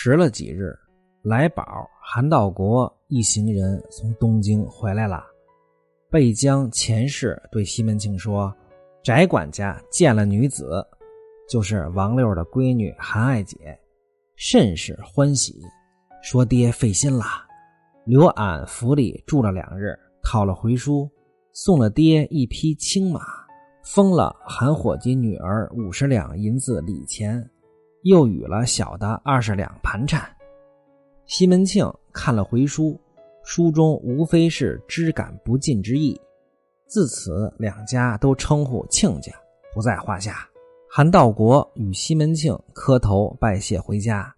迟了几日，来宝、韩道国一行人从东京回来了。备将前世对西门庆说：“翟管家见了女子，就是王六的闺女韩爱姐，甚是欢喜，说爹费心了，留俺府里住了两日，讨了回书，送了爹一匹青马，封了韩伙计女儿五十两银子礼钱。”又与了小的二十两盘缠。西门庆看了回书，书中无非是知感不尽之意。自此两家都称呼亲家，不在话下。韩道国与西门庆磕头拜谢回家。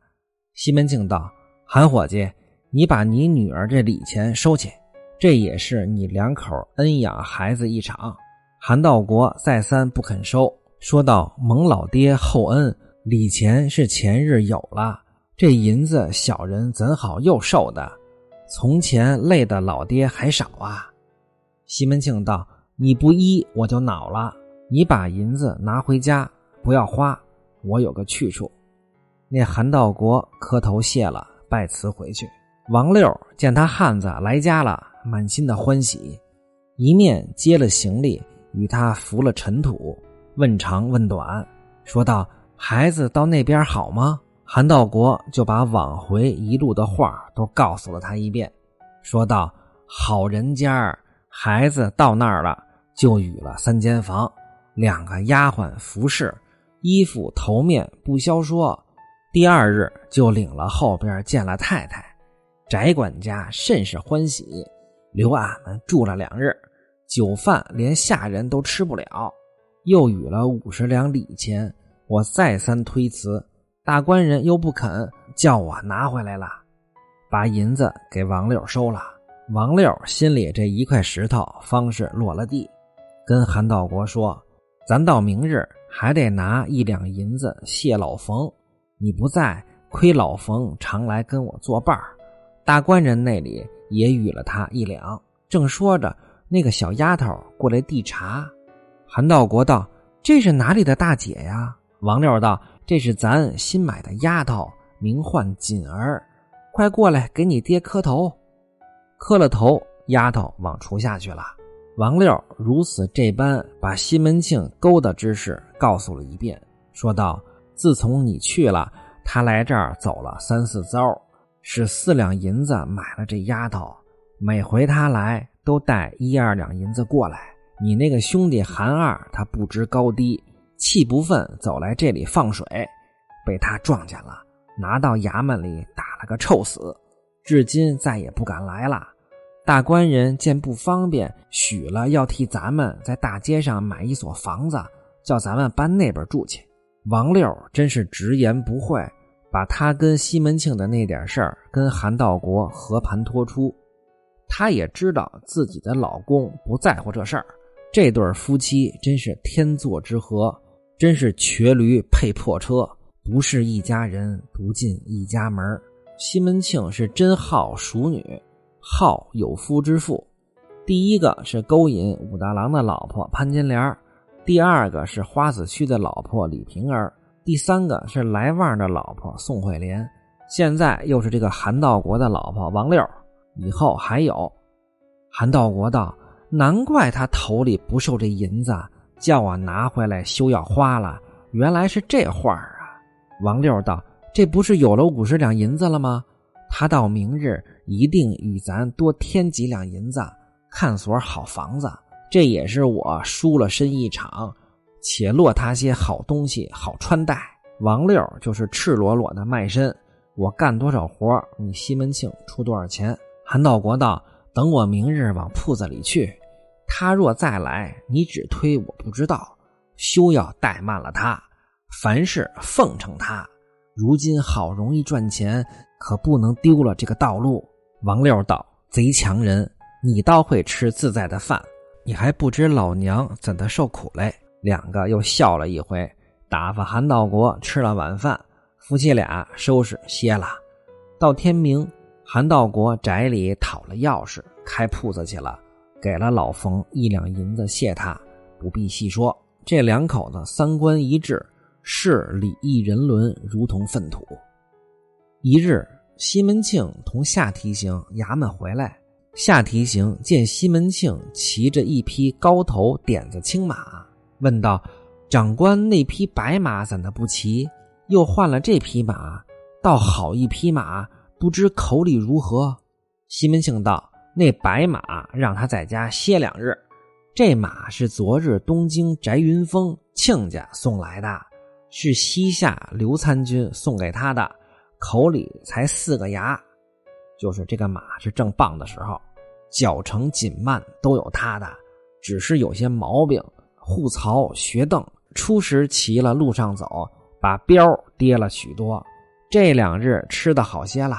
西门庆道：“韩伙计，你把你女儿这礼钱收起，这也是你两口恩养孩子一场。”韩道国再三不肯收，说道：“蒙老爹厚恩。”礼钱是前日有了，这银子小人怎好又受的？从前累的老爹还少啊！西门庆道：“你不依我就恼了。你把银子拿回家，不要花，我有个去处。”那韩道国磕头谢了，拜辞回去。王六见他汉子来家了，满心的欢喜，一面接了行李，与他扶了尘土，问长问短，说道。孩子到那边好吗？韩道国就把往回一路的话都告诉了他一遍，说道：“好人家孩子到那儿了，就与了三间房，两个丫鬟服侍，衣服头面不消说。第二日就领了后边见了太太，翟管家甚是欢喜，留俺们住了两日，酒饭连下人都吃不了，又与了五十两礼钱。”我再三推辞，大官人又不肯，叫我拿回来了，把银子给王六收了。王六心里这一块石头方是落了地，跟韩道国说：“咱到明日还得拿一两银子谢老冯，你不在，亏老冯常来跟我作伴大官人那里也与了他一两。”正说着，那个小丫头过来递茶。韩道国道：“这是哪里的大姐呀？”王六道：“这是咱新买的丫头，名唤锦儿，快过来给你爹磕头。”磕了头，丫头往厨下去了。王六如此这般把西门庆勾搭之事告诉了一遍，说道：“自从你去了，他来这儿走了三四遭，是四两银子买了这丫头，每回他来都带一二两银子过来。你那个兄弟韩二，他不知高低。”气不忿，走来这里放水，被他撞见了，拿到衙门里打了个臭死，至今再也不敢来了。大官人见不方便，许了要替咱们在大街上买一所房子，叫咱们搬那边住去。王六真是直言不讳，把他跟西门庆的那点事儿跟韩道国和盘托出。他也知道自己的老公不在乎这事儿，这对夫妻真是天作之合。真是瘸驴配破车，不是一家人不进一家门西门庆是真好淑女，好有夫之妇。第一个是勾引武大郎的老婆潘金莲第二个是花子虚的老婆李瓶儿，第三个是来旺的老婆宋惠莲，现在又是这个韩道国的老婆王六，以后还有。韩道国道，难怪他头里不受这银子。叫我拿回来休要花了，原来是这话啊！王六道：“这不是有了五十两银子了吗？他到明日一定与咱多添几两银子，看所好房子。这也是我输了身一场，且落他些好东西好穿戴。王六就是赤裸裸的卖身，我干多少活，你西门庆出多少钱。”韩道国道：“等我明日往铺子里去。”他若再来，你只推我不知道，休要怠慢了他。凡事奉承他。如今好容易赚钱，可不能丢了这个道路。王六道：“贼强人，你倒会吃自在的饭，你还不知老娘怎的受苦嘞。”两个又笑了一回，打发韩道国吃了晚饭，夫妻俩收拾歇了。到天明，韩道国宅里讨了钥匙，开铺子去了。给了老冯一两银子谢他，不必细说。这两口子三观一致，是礼义人伦如同粪土。一日，西门庆同夏提刑衙门回来，夏提刑见西门庆骑着一匹高头点子青马，问道：“长官那匹白马怎的不骑？又换了这匹马，倒好一匹马，不知口里如何？”西门庆道：“那白马让他在家歇两日，这马是昨日东京翟云峰亲家送来的，是西夏刘参军送给他的。”口里才四个牙，就是这个马是正棒的时候，脚程紧慢都有他的，只是有些毛病。护槽学蹬，初时骑了路上走，把膘跌了许多。这两日吃的好些了。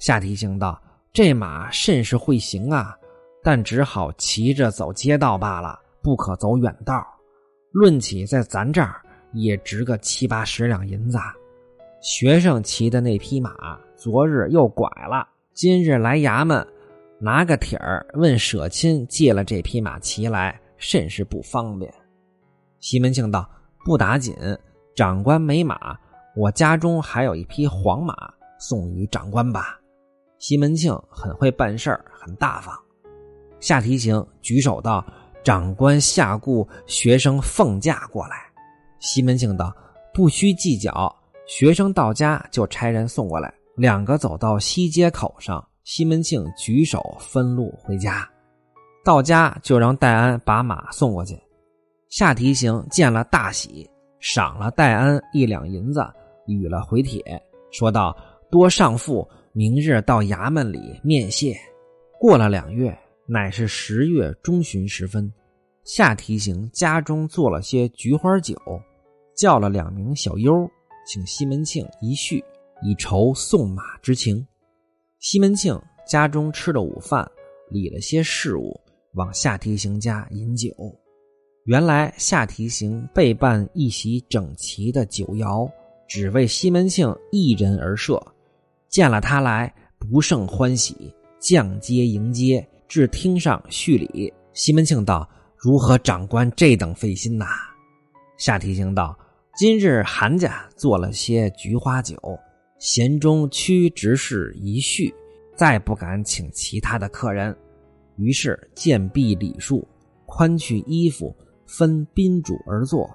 夏提醒道：“这马甚是会行啊，但只好骑着走街道罢了，不可走远道。论起在咱这儿，也值个七八十两银子。”学生骑的那匹马，昨日又拐了，今日来衙门，拿个帖儿问舍亲借了这匹马骑来，甚是不方便。西门庆道：“不打紧，长官没马，我家中还有一匹黄马，送与长官吧。”西门庆很会办事儿，很大方。夏提刑举手道：“长官下顾学生奉驾过来。”西门庆道：“不需计较。”学生到家就差人送过来，两个走到西街口上，西门庆举手分路回家。到家就让戴安把马送过去。夏提刑见了大喜，赏了戴安一两银子，与了回帖，说道：“多上父，明日到衙门里面谢。”过了两月，乃是十月中旬时分，夏提刑家中做了些菊花酒，叫了两名小优。请西门庆一叙，以酬送马之情。西门庆家中吃了午饭，理了些事务，往夏提刑家饮酒。原来夏提刑备办一席整齐的酒肴，只为西门庆一人而设。见了他来，不胜欢喜，降阶迎接，至厅上叙礼。西门庆道：“如何长官这等费心呐？”夏提刑道。今日韩家做了些菊花酒，闲中屈执事一叙，再不敢请其他的客人，于是见毕礼数，宽去衣服，分宾主而坐，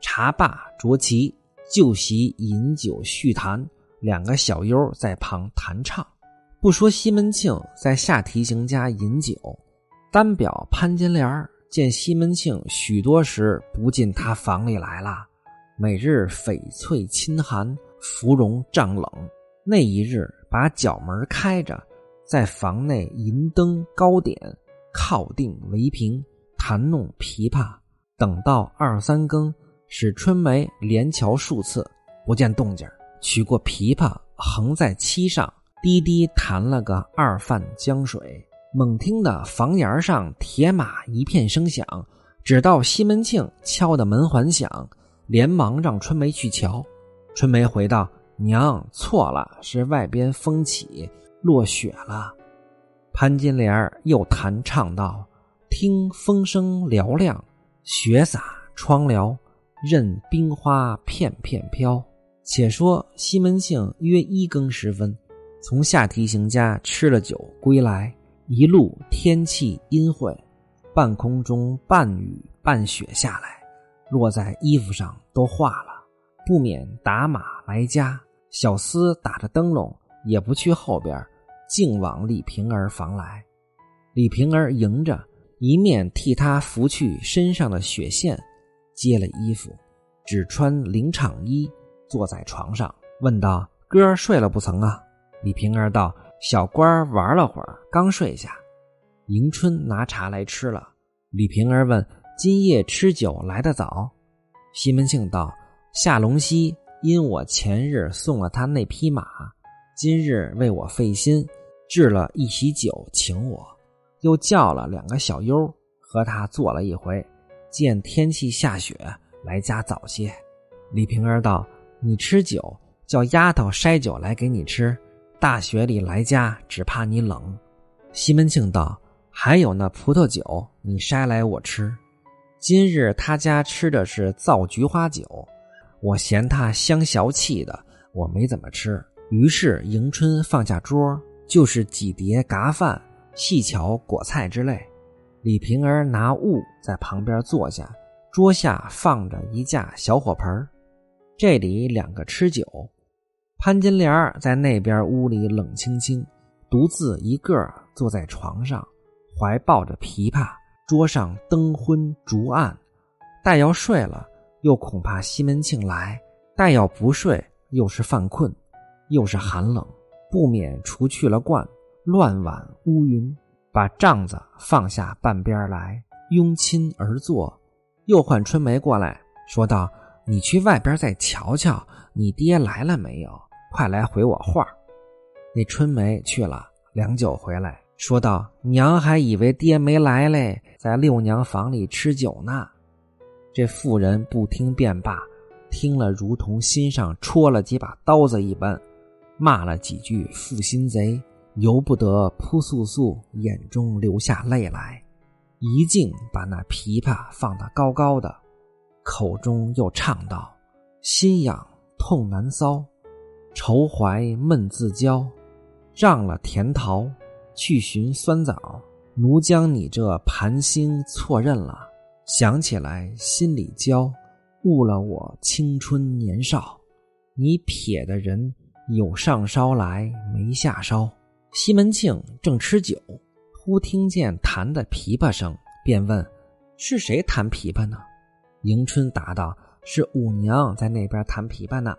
茶罢酌齐，就席饮酒叙谈，两个小优在旁弹唱。不说西门庆在下提刑家饮酒，单表潘金莲见西门庆许多时不进他房里来了。每日翡翠亲寒，芙蓉帐冷。那一日，把角门开着，在房内银灯高点，靠定围屏，弹弄琵琶。等到二三更，使春梅连瞧数次，不见动静，取过琵琶，横在漆上，滴滴弹了个二泛江水。猛听得房檐上铁马一片声响，只道西门庆敲的门环响。连忙让春梅去瞧，春梅回道：“娘错了，是外边风起，落雪了。”潘金莲又弹唱道：“听风声嘹亮，雪洒窗燎，任冰花片片飘。”且说西门庆约一更时分，从下提刑家吃了酒归来，一路天气阴晦，半空中半雨半雪下来。落在衣服上都化了，不免打马来家。小厮打着灯笼，也不去后边，径往李瓶儿房来。李瓶儿迎着，一面替他拂去身上的血线，接了衣服，只穿绫氅衣，坐在床上，问道：“哥睡了不曾啊？”李瓶儿道：“小官玩了会儿，刚睡下。”迎春拿茶来吃了。李瓶儿问。今夜吃酒来得早，西门庆道：“夏龙溪因我前日送了他那匹马，今日为我费心，置了一席酒请我，又叫了两个小优和他坐了一回。见天气下雪，来家早些。”李瓶儿道：“你吃酒，叫丫头筛酒来给你吃。大雪里来家，只怕你冷。”西门庆道：“还有那葡萄酒，你筛来我吃。”今日他家吃的是造菊花酒，我嫌他香小气的，我没怎么吃。于是迎春放下桌，就是几碟嘎饭、细巧果菜之类。李瓶儿拿物在旁边坐下，桌下放着一架小火盆儿这里两个吃酒。潘金莲在那边屋里冷清清，独自一个坐在床上，怀抱着琵琶。桌上灯昏烛暗，待要睡了，又恐怕西门庆来；待要不睡，又是犯困，又是寒冷，不免除去了冠，乱挽乌云，把帐子放下半边来，拥亲而坐。又唤春梅过来，说道：“你去外边再瞧瞧，你爹来了没有？快来回我话。”那春梅去了，良久回来。说道：“娘还以为爹没来嘞，在六娘房里吃酒呢。”这妇人不听便罢，听了如同心上戳了几把刀子一般，骂了几句负心贼，由不得扑簌簌眼中流下泪来，一劲把那琵琶放得高高的，口中又唱道：“心痒痛难搔，愁怀闷自焦，让了甜桃。”去寻酸枣，奴将你这盘星错认了。想起来心里焦，误了我青春年少。你撇的人有上梢来没下梢。西门庆正吃酒，忽听见弹的琵琶声，便问：“是谁弹琵琶呢？”迎春答道：“是五娘在那边弹琵琶呢。”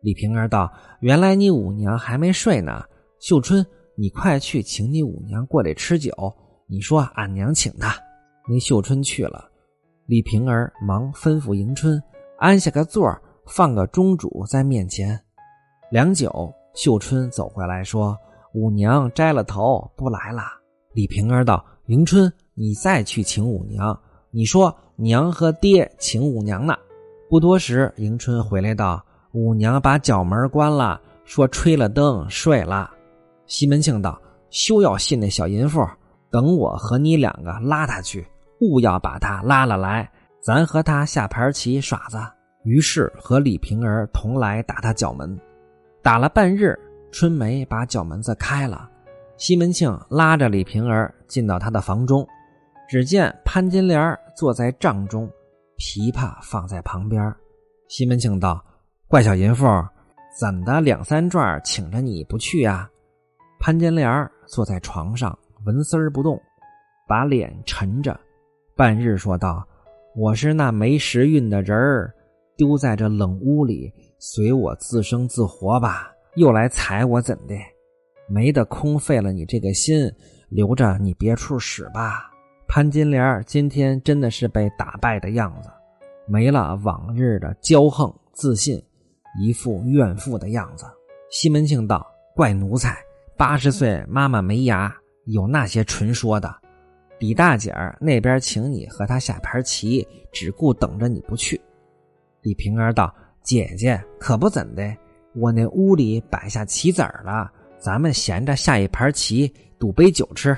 李瓶儿道：“原来你五娘还没睡呢。”秀春。你快去请你五娘过来吃酒。你说俺娘请她。那秀春去了，李瓶儿忙吩咐迎春安下个座儿放个钟主在面前。良久，秀春走回来，说：“五娘摘了头不来了。”李瓶儿道：“迎春，你再去请五娘。你说娘和爹请五娘呢。”不多时，迎春回来道：“五娘把角门关了，说吹了灯睡了。”西门庆道：“休要信那小淫妇，等我和你两个拉他去，勿要把他拉了来，咱和他下盘棋耍子。”于是和李瓶儿同来打他角门，打了半日，春梅把角门子开了。西门庆拉着李瓶儿进到他的房中，只见潘金莲坐在帐中，琵琶放在旁边。西门庆道：“怪小淫妇，怎的两三转请着你不去呀？”潘金莲坐在床上，纹丝儿不动，把脸沉着，半日说道：“我是那没时运的人儿，丢在这冷屋里，随我自生自活吧。又来踩我怎的？没得空费了你这个心，留着你别处使吧。”潘金莲今天真的是被打败的样子，没了往日的骄横自信，一副怨妇的样子。西门庆道：“怪奴才！”八十岁妈妈没牙，有那些纯说的。李大姐儿那边请你和她下盘棋，只顾等着你不去。李瓶儿道：“姐姐可不怎的，我那屋里摆下棋子儿了，咱们闲着下一盘棋，赌杯酒吃。”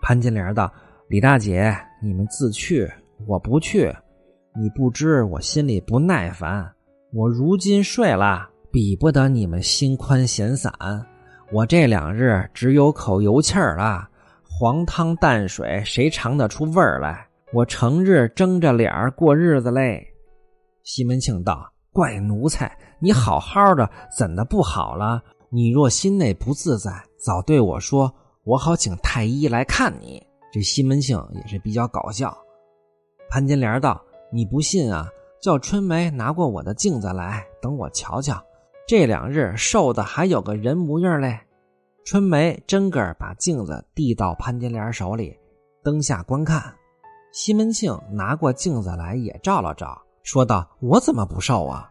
潘金莲道：“李大姐，你们自去，我不去。你不知我心里不耐烦。我如今睡了，比不得你们心宽闲散。”我这两日只有口油气儿了，黄汤淡水谁尝得出味儿来？我成日睁着脸儿过日子嘞。西门庆道：“怪奴才，你好好的，怎的不好了？你若心内不自在，早对我说，我好请太医来看你。”这西门庆也是比较搞笑。潘金莲道：“你不信啊？叫春梅拿过我的镜子来，等我瞧瞧。”这两日瘦的还有个人模样嘞，春梅真个把镜子递到潘金莲手里，灯下观看。西门庆拿过镜子来也照了照，说道：“我怎么不瘦啊？”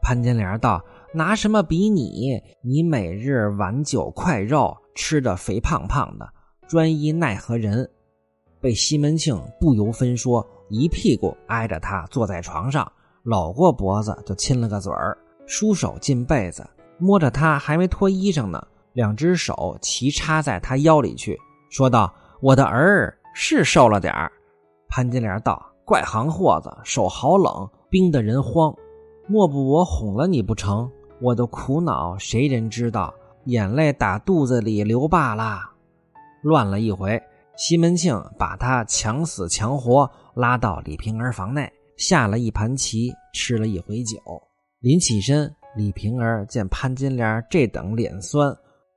潘金莲道：“拿什么比你？你每日晚酒快肉，吃的肥胖胖的，专一奈何人？”被西门庆不由分说，一屁股挨着他坐在床上，搂过脖子就亲了个嘴儿。舒手进被子，摸着他还没脱衣裳呢，两只手齐插在他腰里去，说道：“我的儿是瘦了点儿。”潘金莲道：“怪行货子，手好冷，冰得人慌。莫不我哄了你不成？我的苦恼谁人知道？眼泪打肚子里流罢了。乱了一回，西门庆把他强死强活拉到李瓶儿房内，下了一盘棋，吃了一回酒。临起身，李瓶儿见潘金莲这等脸酸，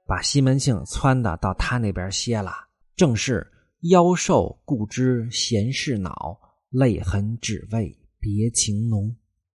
把西门庆撺的到他那边歇了。正是妖兽固知闲事恼，泪痕只为别情浓。